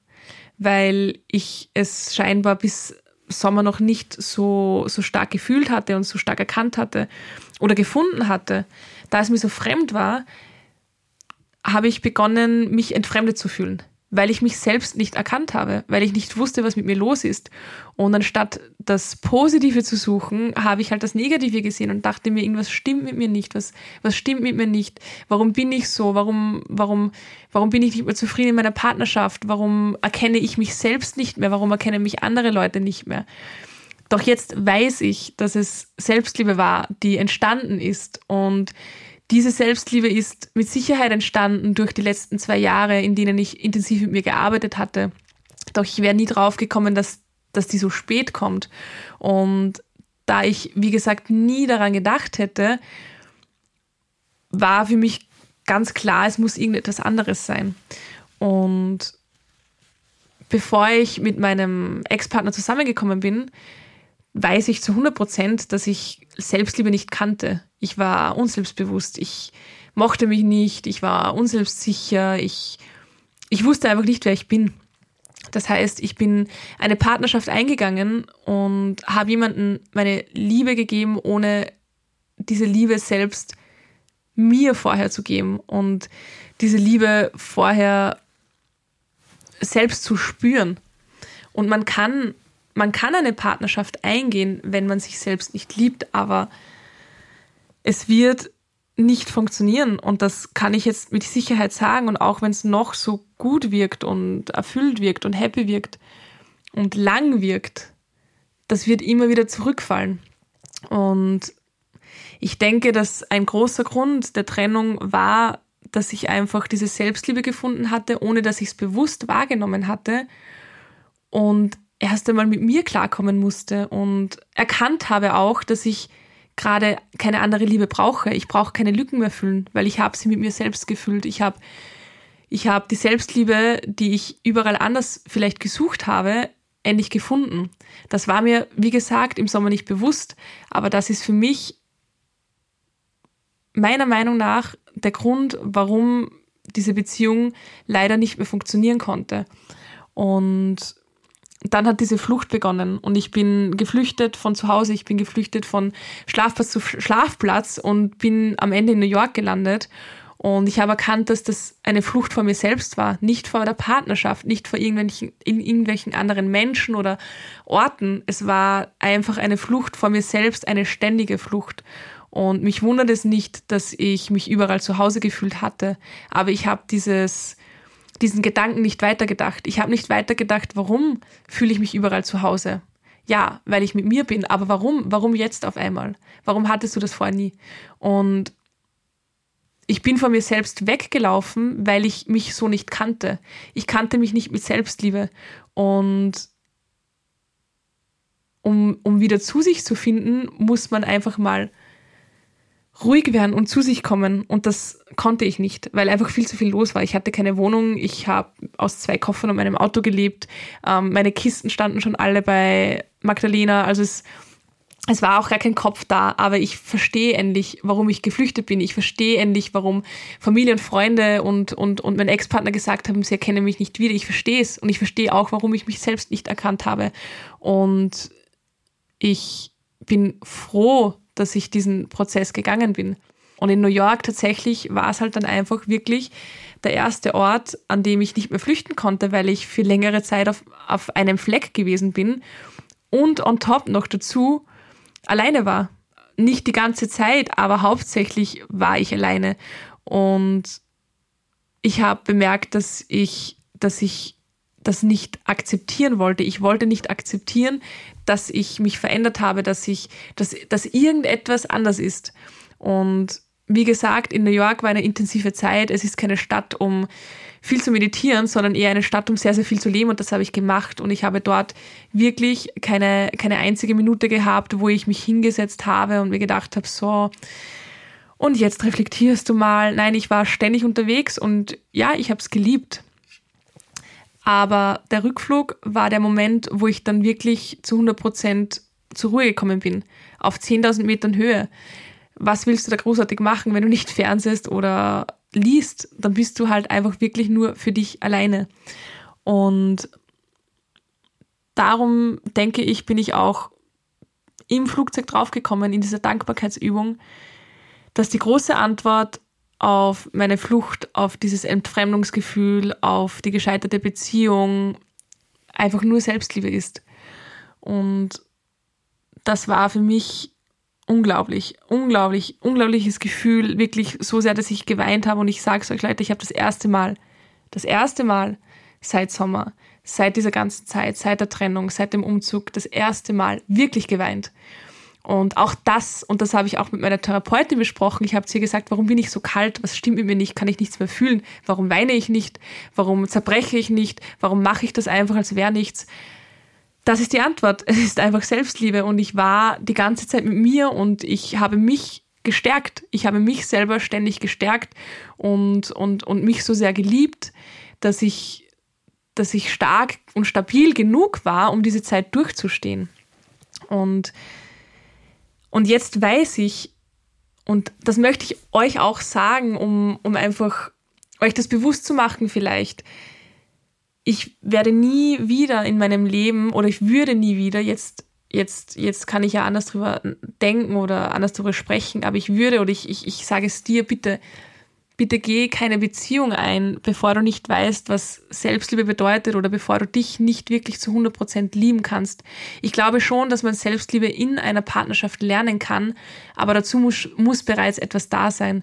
weil ich es scheinbar bis Sommer noch nicht so, so stark gefühlt hatte und so stark erkannt hatte oder gefunden hatte, da es mir so fremd war, habe ich begonnen, mich entfremdet zu fühlen weil ich mich selbst nicht erkannt habe, weil ich nicht wusste, was mit mir los ist. Und anstatt das Positive zu suchen, habe ich halt das Negative gesehen und dachte mir, irgendwas stimmt mit mir nicht, was, was stimmt mit mir nicht, warum bin ich so, warum, warum, warum bin ich nicht mehr zufrieden in meiner Partnerschaft, warum erkenne ich mich selbst nicht mehr, warum erkennen mich andere Leute nicht mehr. Doch jetzt weiß ich, dass es Selbstliebe war, die entstanden ist und diese Selbstliebe ist mit Sicherheit entstanden durch die letzten zwei Jahre, in denen ich intensiv mit mir gearbeitet hatte, Doch ich wäre nie drauf gekommen, dass, dass die so spät kommt. Und da ich, wie gesagt, nie daran gedacht hätte, war für mich ganz klar, es muss irgendetwas anderes sein. Und bevor ich mit meinem Ex-Partner zusammengekommen bin, weiß ich zu 100 Prozent, dass ich Selbstliebe nicht kannte. Ich war unselbstbewusst, ich mochte mich nicht, ich war unselbstsicher, ich, ich wusste einfach nicht, wer ich bin. Das heißt, ich bin eine Partnerschaft eingegangen und habe jemandem meine Liebe gegeben, ohne diese Liebe selbst mir vorher zu geben und diese Liebe vorher selbst zu spüren. Und man kann, man kann eine Partnerschaft eingehen, wenn man sich selbst nicht liebt, aber es wird nicht funktionieren. Und das kann ich jetzt mit Sicherheit sagen. Und auch wenn es noch so gut wirkt und erfüllt wirkt und happy wirkt und lang wirkt, das wird immer wieder zurückfallen. Und ich denke, dass ein großer Grund der Trennung war, dass ich einfach diese Selbstliebe gefunden hatte, ohne dass ich es bewusst wahrgenommen hatte und erst einmal mit mir klarkommen musste und erkannt habe auch, dass ich gerade keine andere Liebe brauche. Ich brauche keine Lücken mehr füllen, weil ich habe sie mit mir selbst gefüllt. Ich habe ich habe die Selbstliebe, die ich überall anders vielleicht gesucht habe, endlich gefunden. Das war mir, wie gesagt, im Sommer nicht bewusst, aber das ist für mich meiner Meinung nach der Grund, warum diese Beziehung leider nicht mehr funktionieren konnte. Und dann hat diese Flucht begonnen und ich bin geflüchtet von zu Hause, ich bin geflüchtet von Schlafplatz zu Schlafplatz und bin am Ende in New York gelandet. Und ich habe erkannt, dass das eine Flucht vor mir selbst war, nicht vor der Partnerschaft, nicht vor irgendwelchen, in irgendwelchen anderen Menschen oder Orten. Es war einfach eine Flucht vor mir selbst, eine ständige Flucht. Und mich wundert es nicht, dass ich mich überall zu Hause gefühlt hatte. Aber ich habe dieses, diesen Gedanken nicht weitergedacht. Ich habe nicht weitergedacht, warum fühle ich mich überall zu Hause? Ja, weil ich mit mir bin. Aber warum? Warum jetzt auf einmal? Warum hattest du das vorher nie? Und ich bin von mir selbst weggelaufen, weil ich mich so nicht kannte. Ich kannte mich nicht mit Selbstliebe. Und um, um wieder zu sich zu finden, muss man einfach mal ruhig werden und zu sich kommen. Und das konnte ich nicht, weil einfach viel zu viel los war. Ich hatte keine Wohnung, ich habe aus zwei Koffern und meinem Auto gelebt. Ähm, meine Kisten standen schon alle bei Magdalena. Also es, es war auch gar kein Kopf da, aber ich verstehe endlich, warum ich geflüchtet bin. Ich verstehe endlich, warum Familie und Freunde und, und, und mein Ex-Partner gesagt haben, sie erkennen mich nicht wieder. Ich verstehe es und ich verstehe auch, warum ich mich selbst nicht erkannt habe. Und ich bin froh, dass ich diesen Prozess gegangen bin. Und in New York tatsächlich war es halt dann einfach wirklich der erste Ort, an dem ich nicht mehr flüchten konnte, weil ich für längere Zeit auf, auf einem Fleck gewesen bin und on top noch dazu alleine war. Nicht die ganze Zeit, aber hauptsächlich war ich alleine. Und ich habe bemerkt, dass ich, dass ich das nicht akzeptieren wollte. Ich wollte nicht akzeptieren, dass ich mich verändert habe, dass ich, dass, dass irgendetwas anders ist. Und wie gesagt, in New York war eine intensive Zeit. Es ist keine Stadt, um viel zu meditieren, sondern eher eine Stadt, um sehr, sehr viel zu leben. Und das habe ich gemacht. Und ich habe dort wirklich keine, keine einzige Minute gehabt, wo ich mich hingesetzt habe und mir gedacht habe, so, und jetzt reflektierst du mal. Nein, ich war ständig unterwegs und ja, ich habe es geliebt. Aber der Rückflug war der Moment, wo ich dann wirklich zu 100 Prozent zur Ruhe gekommen bin. Auf 10.000 Metern Höhe. Was willst du da großartig machen, wenn du nicht fernsehst oder liest? Dann bist du halt einfach wirklich nur für dich alleine. Und darum denke ich, bin ich auch im Flugzeug draufgekommen, in dieser Dankbarkeitsübung, dass die große Antwort auf meine Flucht, auf dieses Entfremdungsgefühl, auf die gescheiterte Beziehung einfach nur Selbstliebe ist. Und das war für mich unglaublich, unglaublich, unglaubliches Gefühl, wirklich so sehr, dass ich geweint habe. Und ich sage es euch Leute, ich habe das erste Mal, das erste Mal seit Sommer, seit dieser ganzen Zeit, seit der Trennung, seit dem Umzug, das erste Mal wirklich geweint. Und auch das, und das habe ich auch mit meiner Therapeutin besprochen, ich habe zu ihr gesagt, warum bin ich so kalt, was stimmt mit mir nicht, kann ich nichts mehr fühlen, warum weine ich nicht, warum zerbreche ich nicht, warum mache ich das einfach, als wäre nichts. Das ist die Antwort. Es ist einfach Selbstliebe und ich war die ganze Zeit mit mir und ich habe mich gestärkt. Ich habe mich selber ständig gestärkt und, und, und mich so sehr geliebt, dass ich, dass ich stark und stabil genug war, um diese Zeit durchzustehen. Und, und jetzt weiß ich, und das möchte ich euch auch sagen, um, um einfach euch das bewusst zu machen vielleicht, ich werde nie wieder in meinem Leben oder ich würde nie wieder jetzt jetzt, jetzt kann ich ja anders drüber denken oder anders drüber sprechen, aber ich würde oder ich, ich, ich sage es dir, bitte, bitte geh keine Beziehung ein, bevor du nicht weißt, was Selbstliebe bedeutet oder bevor du dich nicht wirklich zu 100% lieben kannst. Ich glaube schon, dass man Selbstliebe in einer Partnerschaft lernen kann, aber dazu muss, muss bereits etwas da sein.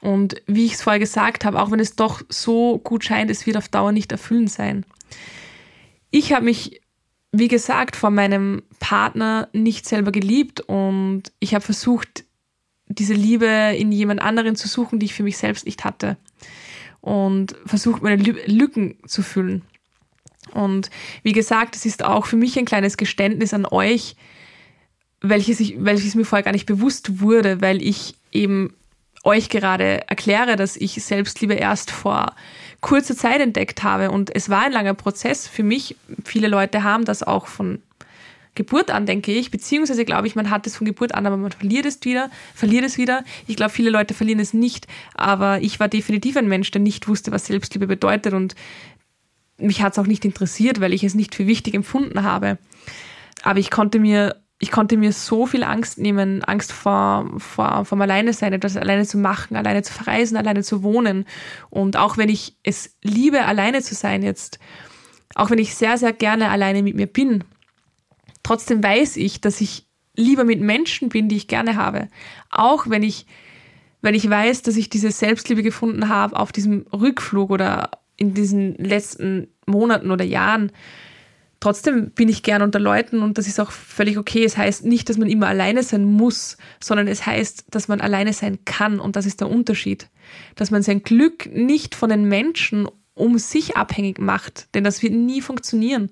Und wie ich es vorher gesagt habe, auch wenn es doch so gut scheint, es wird auf Dauer nicht erfüllend sein. Ich habe mich wie gesagt, von meinem Partner nicht selber geliebt und ich habe versucht, diese Liebe in jemand anderen zu suchen, die ich für mich selbst nicht hatte. Und versucht, meine Lücken zu füllen. Und wie gesagt, es ist auch für mich ein kleines Geständnis an euch, welches, ich, welches mir vorher gar nicht bewusst wurde, weil ich eben euch gerade erkläre, dass ich Selbstliebe erst vor kurzer Zeit entdeckt habe. Und es war ein langer Prozess für mich. Viele Leute haben das auch von Geburt an, denke ich, beziehungsweise glaube ich, man hat es von Geburt an, aber man verliert es wieder, verliert es wieder. Ich glaube, viele Leute verlieren es nicht, aber ich war definitiv ein Mensch, der nicht wusste, was Selbstliebe bedeutet und mich hat es auch nicht interessiert, weil ich es nicht für wichtig empfunden habe. Aber ich konnte mir ich konnte mir so viel Angst nehmen, Angst vor, vor, vom Alleine sein, etwas alleine zu machen, alleine zu verreisen, alleine zu wohnen. Und auch wenn ich es liebe, alleine zu sein jetzt, auch wenn ich sehr, sehr gerne alleine mit mir bin, trotzdem weiß ich, dass ich lieber mit Menschen bin, die ich gerne habe. Auch wenn ich, wenn ich weiß, dass ich diese Selbstliebe gefunden habe auf diesem Rückflug oder in diesen letzten Monaten oder Jahren, Trotzdem bin ich gern unter Leuten und das ist auch völlig okay. Es heißt nicht, dass man immer alleine sein muss, sondern es heißt, dass man alleine sein kann und das ist der Unterschied. Dass man sein Glück nicht von den Menschen um sich abhängig macht, denn das wird nie funktionieren.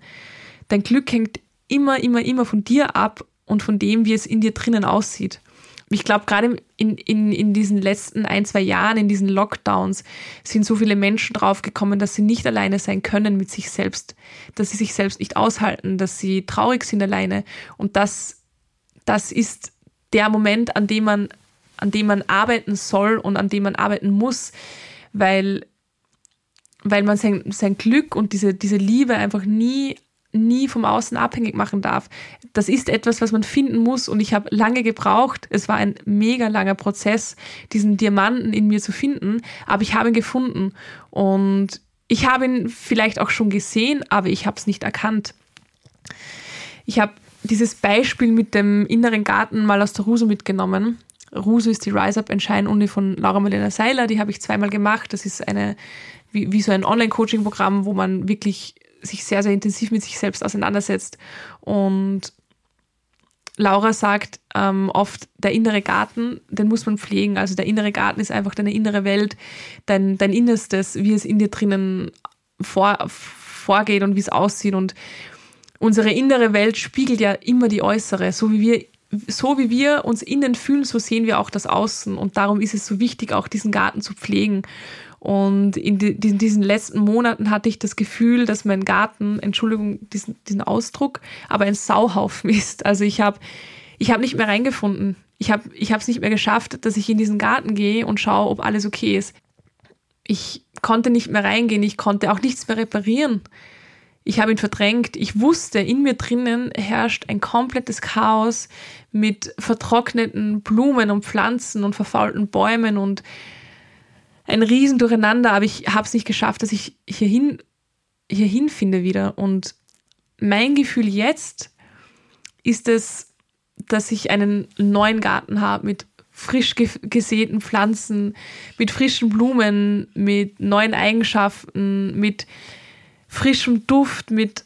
Dein Glück hängt immer, immer, immer von dir ab und von dem, wie es in dir drinnen aussieht ich glaube, gerade in, in, in diesen letzten ein, zwei Jahren, in diesen Lockdowns, sind so viele Menschen draufgekommen, dass sie nicht alleine sein können mit sich selbst, dass sie sich selbst nicht aushalten, dass sie traurig sind alleine. Und das, das ist der Moment, an dem man, an dem man arbeiten soll und an dem man arbeiten muss, weil, weil man sein, sein Glück und diese, diese Liebe einfach nie nie vom Außen abhängig machen darf. Das ist etwas, was man finden muss und ich habe lange gebraucht. Es war ein mega langer Prozess, diesen Diamanten in mir zu finden, aber ich habe ihn gefunden und ich habe ihn vielleicht auch schon gesehen, aber ich habe es nicht erkannt. Ich habe dieses Beispiel mit dem inneren Garten mal aus der Ruso mitgenommen. Ruso ist die Rise Up Shine Uni von Laura Marlena Seiler, die habe ich zweimal gemacht. Das ist eine wie, wie so ein Online-Coaching-Programm, wo man wirklich sich sehr, sehr intensiv mit sich selbst auseinandersetzt. Und Laura sagt ähm, oft, der innere Garten, den muss man pflegen. Also der innere Garten ist einfach deine innere Welt, dein, dein Innerstes, wie es in dir drinnen vor, vorgeht und wie es aussieht. Und unsere innere Welt spiegelt ja immer die äußere. So wie wir, so wie wir uns innen fühlen, so sehen wir auch das Außen. Und darum ist es so wichtig, auch diesen Garten zu pflegen. Und in, die, in, diesen letzten Monaten hatte ich das Gefühl, dass mein Garten, Entschuldigung, diesen, diesen Ausdruck, aber ein Sauhaufen ist. Also ich habe ich hab nicht mehr reingefunden. Ich habe es ich nicht mehr geschafft, dass ich in diesen Garten gehe und schaue, ob alles okay ist. Ich konnte nicht mehr reingehen, ich konnte auch nichts mehr reparieren. Ich habe ihn verdrängt. Ich wusste, in mir drinnen herrscht ein komplettes Chaos mit vertrockneten Blumen und Pflanzen und verfaulten Bäumen und ein Riesendurcheinander, aber ich habe es nicht geschafft, dass ich hierhin, hierhin finde wieder. Und mein Gefühl jetzt ist es, dass ich einen neuen Garten habe mit frisch gesäten Pflanzen, mit frischen Blumen, mit neuen Eigenschaften, mit frischem Duft, mit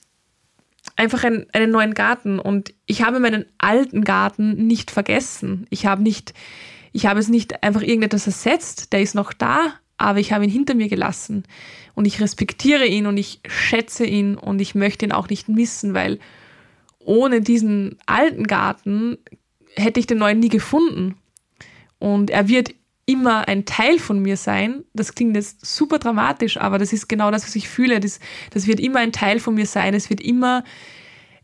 einfach ein, einen neuen Garten und ich habe meinen alten Garten nicht vergessen. Ich habe nicht, ich habe es nicht einfach irgendetwas ersetzt, der ist noch da, aber ich habe ihn hinter mir gelassen und ich respektiere ihn und ich schätze ihn und ich möchte ihn auch nicht missen, weil ohne diesen alten Garten hätte ich den neuen nie gefunden. Und er wird immer ein Teil von mir sein. Das klingt jetzt super dramatisch, aber das ist genau das, was ich fühle. Das, das wird immer ein Teil von mir sein. Es wird immer,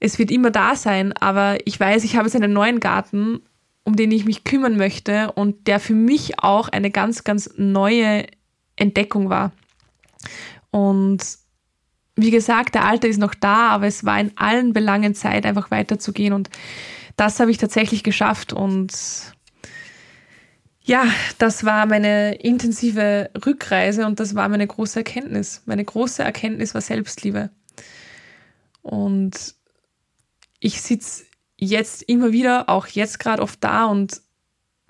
es wird immer da sein. Aber ich weiß, ich habe jetzt einen neuen Garten, um den ich mich kümmern möchte und der für mich auch eine ganz, ganz neue Entdeckung war. Und wie gesagt, der Alte ist noch da, aber es war in allen Belangen Zeit, einfach weiterzugehen. Und das habe ich tatsächlich geschafft. Und ja, das war meine intensive Rückreise und das war meine große Erkenntnis. Meine große Erkenntnis war Selbstliebe. Und ich sitze jetzt immer wieder, auch jetzt gerade oft da und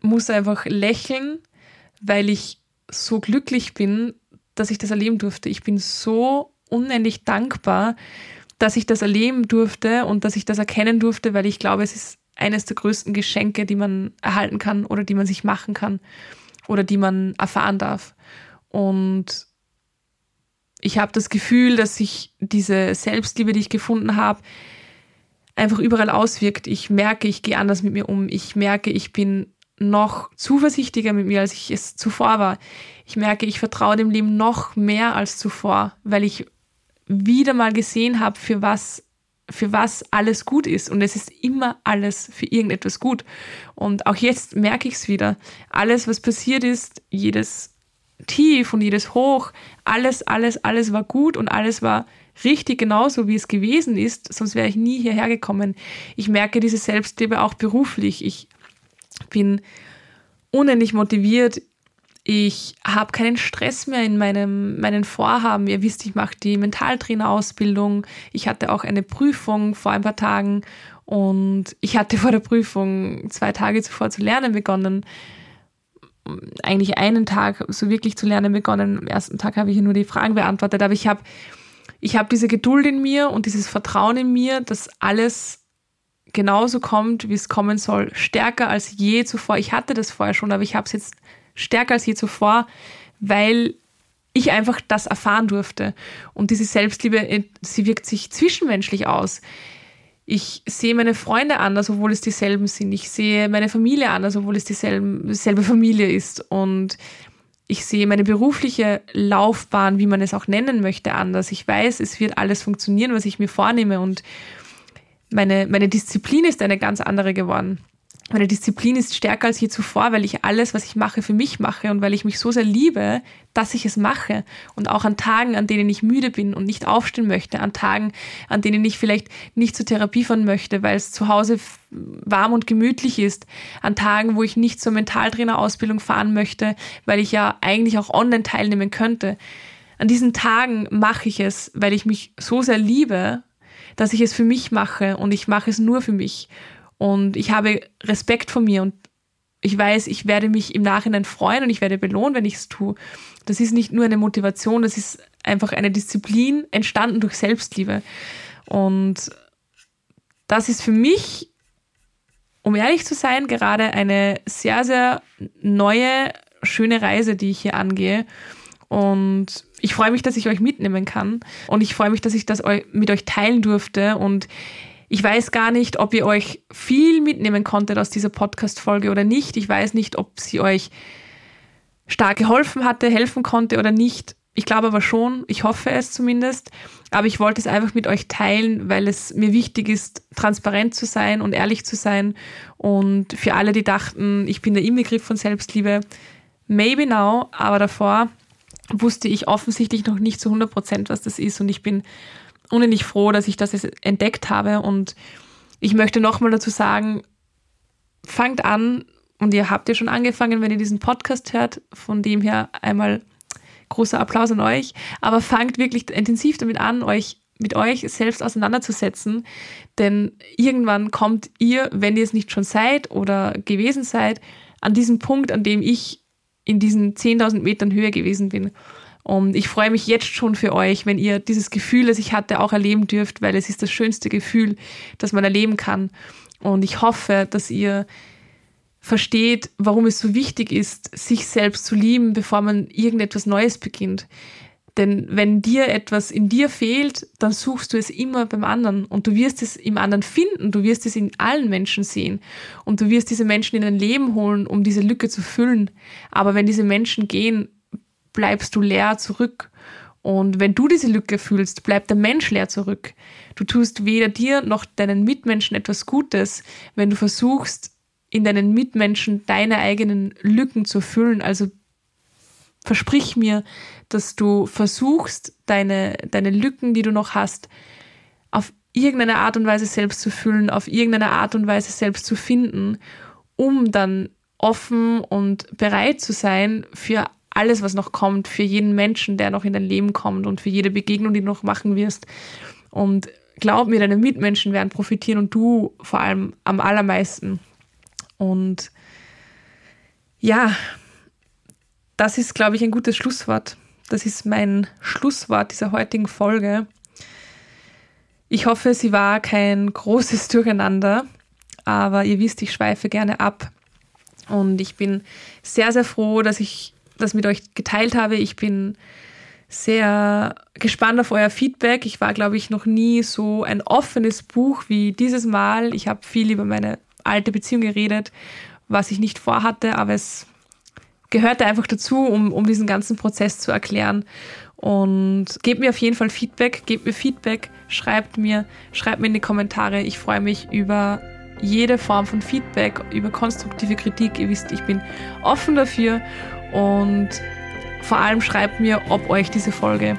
muss einfach lächeln, weil ich so glücklich bin, dass ich das erleben durfte. Ich bin so unendlich dankbar, dass ich das erleben durfte und dass ich das erkennen durfte, weil ich glaube, es ist eines der größten Geschenke, die man erhalten kann oder die man sich machen kann oder die man erfahren darf. Und ich habe das Gefühl, dass sich diese Selbstliebe, die ich gefunden habe, einfach überall auswirkt. Ich merke, ich gehe anders mit mir um. Ich merke, ich bin noch zuversichtlicher mit mir, als ich es zuvor war. Ich merke, ich vertraue dem Leben noch mehr als zuvor, weil ich wieder mal gesehen habe, für was für was alles gut ist. Und es ist immer alles für irgendetwas gut. Und auch jetzt merke ich es wieder. Alles, was passiert ist, jedes Tief und jedes Hoch, alles, alles, alles war gut und alles war richtig genauso, wie es gewesen ist. Sonst wäre ich nie hierher gekommen. Ich merke diese Selbstliebe auch beruflich. Ich bin unendlich motiviert. Ich habe keinen Stress mehr in meinem, meinen Vorhaben. Ihr wisst, ich mache die Mentaltrainerausbildung. Ich hatte auch eine Prüfung vor ein paar Tagen und ich hatte vor der Prüfung zwei Tage zuvor zu lernen begonnen. Eigentlich einen Tag so wirklich zu lernen begonnen. Am ersten Tag habe ich nur die Fragen beantwortet, aber ich habe ich hab diese Geduld in mir und dieses Vertrauen in mir, dass alles genauso kommt, wie es kommen soll. Stärker als je zuvor. Ich hatte das vorher schon, aber ich habe es jetzt stärker als je zuvor, weil ich einfach das erfahren durfte. Und diese Selbstliebe, äh, sie wirkt sich zwischenmenschlich aus. Ich sehe meine Freunde anders, obwohl es dieselben sind. Ich sehe meine Familie anders, obwohl es dieselbe Familie ist. Und ich sehe meine berufliche Laufbahn, wie man es auch nennen möchte, anders. Ich weiß, es wird alles funktionieren, was ich mir vornehme. Und meine, meine Disziplin ist eine ganz andere geworden. Meine Disziplin ist stärker als je zuvor, weil ich alles, was ich mache, für mich mache und weil ich mich so sehr liebe, dass ich es mache. Und auch an Tagen, an denen ich müde bin und nicht aufstehen möchte, an Tagen, an denen ich vielleicht nicht zur Therapie fahren möchte, weil es zu Hause warm und gemütlich ist, an Tagen, wo ich nicht zur Mentaltrainerausbildung fahren möchte, weil ich ja eigentlich auch online teilnehmen könnte. An diesen Tagen mache ich es, weil ich mich so sehr liebe, dass ich es für mich mache und ich mache es nur für mich. Und ich habe Respekt vor mir und ich weiß, ich werde mich im Nachhinein freuen und ich werde belohnt, wenn ich es tue. Das ist nicht nur eine Motivation, das ist einfach eine Disziplin entstanden durch Selbstliebe. Und das ist für mich, um ehrlich zu sein, gerade eine sehr, sehr neue, schöne Reise, die ich hier angehe. Und ich freue mich, dass ich euch mitnehmen kann. Und ich freue mich, dass ich das mit euch teilen durfte. Und ich weiß gar nicht, ob ihr euch viel mitnehmen konntet aus dieser Podcast-Folge oder nicht. Ich weiß nicht, ob sie euch stark geholfen hatte, helfen konnte oder nicht. Ich glaube aber schon, ich hoffe es zumindest. Aber ich wollte es einfach mit euch teilen, weil es mir wichtig ist, transparent zu sein und ehrlich zu sein. Und für alle, die dachten, ich bin der Inbegriff von Selbstliebe, maybe now, aber davor wusste ich offensichtlich noch nicht zu 100 Prozent, was das ist. Und ich bin unendlich froh, dass ich das entdeckt habe. Und ich möchte nochmal dazu sagen, fangt an, und ihr habt ja schon angefangen, wenn ihr diesen Podcast hört, von dem her einmal großer Applaus an euch, aber fangt wirklich intensiv damit an, euch mit euch selbst auseinanderzusetzen, denn irgendwann kommt ihr, wenn ihr es nicht schon seid oder gewesen seid, an diesen Punkt, an dem ich in diesen 10.000 Metern Höhe gewesen bin. Und ich freue mich jetzt schon für euch, wenn ihr dieses Gefühl, das ich hatte, auch erleben dürft, weil es ist das schönste Gefühl, das man erleben kann. Und ich hoffe, dass ihr versteht, warum es so wichtig ist, sich selbst zu lieben, bevor man irgendetwas Neues beginnt. Denn wenn dir etwas in dir fehlt, dann suchst du es immer beim anderen und du wirst es im anderen finden, du wirst es in allen Menschen sehen und du wirst diese Menschen in dein Leben holen, um diese Lücke zu füllen. Aber wenn diese Menschen gehen, bleibst du leer zurück. Und wenn du diese Lücke fühlst, bleibt der Mensch leer zurück. Du tust weder dir noch deinen Mitmenschen etwas Gutes, wenn du versuchst, in deinen Mitmenschen deine eigenen Lücken zu füllen. Also versprich mir, dass du versuchst, deine, deine Lücken, die du noch hast, auf irgendeine Art und Weise selbst zu füllen, auf irgendeine Art und Weise selbst zu finden, um dann offen und bereit zu sein für alles, was noch kommt, für jeden Menschen, der noch in dein Leben kommt und für jede Begegnung, die du noch machen wirst. Und glaub mir, deine Mitmenschen werden profitieren und du vor allem am allermeisten. Und ja, das ist, glaube ich, ein gutes Schlusswort. Das ist mein Schlusswort dieser heutigen Folge. Ich hoffe, sie war kein großes Durcheinander, aber ihr wisst, ich schweife gerne ab. Und ich bin sehr, sehr froh, dass ich das mit euch geteilt habe. Ich bin sehr gespannt auf euer Feedback. Ich war, glaube ich, noch nie so ein offenes Buch wie dieses Mal. Ich habe viel über meine alte Beziehung geredet, was ich nicht vorhatte, aber es gehörte einfach dazu, um, um diesen ganzen Prozess zu erklären. Und gebt mir auf jeden Fall Feedback, gebt mir Feedback, schreibt mir, schreibt mir in die Kommentare. Ich freue mich über jede Form von Feedback, über konstruktive Kritik. Ihr wisst, ich bin offen dafür und vor allem schreibt mir, ob euch diese Folge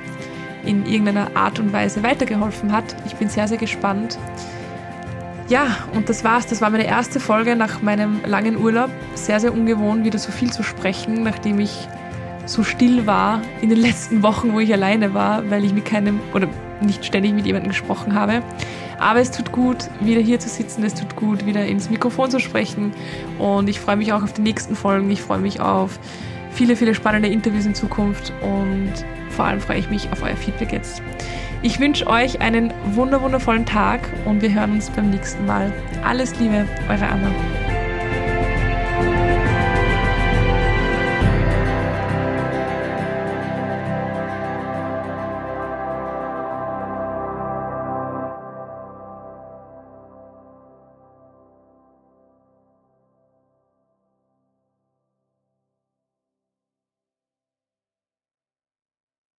in irgendeiner Art und Weise weitergeholfen hat. Ich bin sehr, sehr gespannt. Ja, und das war's. Das war meine erste Folge nach meinem langen Urlaub. Sehr, sehr ungewohnt, wieder so viel zu sprechen, nachdem ich so still war in den letzten Wochen, wo ich alleine war, weil ich mit keinem oder nicht ständig mit jemandem gesprochen habe. Aber es tut gut, wieder hier zu sitzen, es tut gut, wieder ins Mikrofon zu sprechen. Und ich freue mich auch auf die nächsten Folgen. Ich freue mich auf viele, viele spannende Interviews in Zukunft und vor allem freue ich mich auf euer Feedback jetzt. Ich wünsche euch einen wundervollen Tag und wir hören uns beim nächsten Mal. Alles Liebe, eure Anna.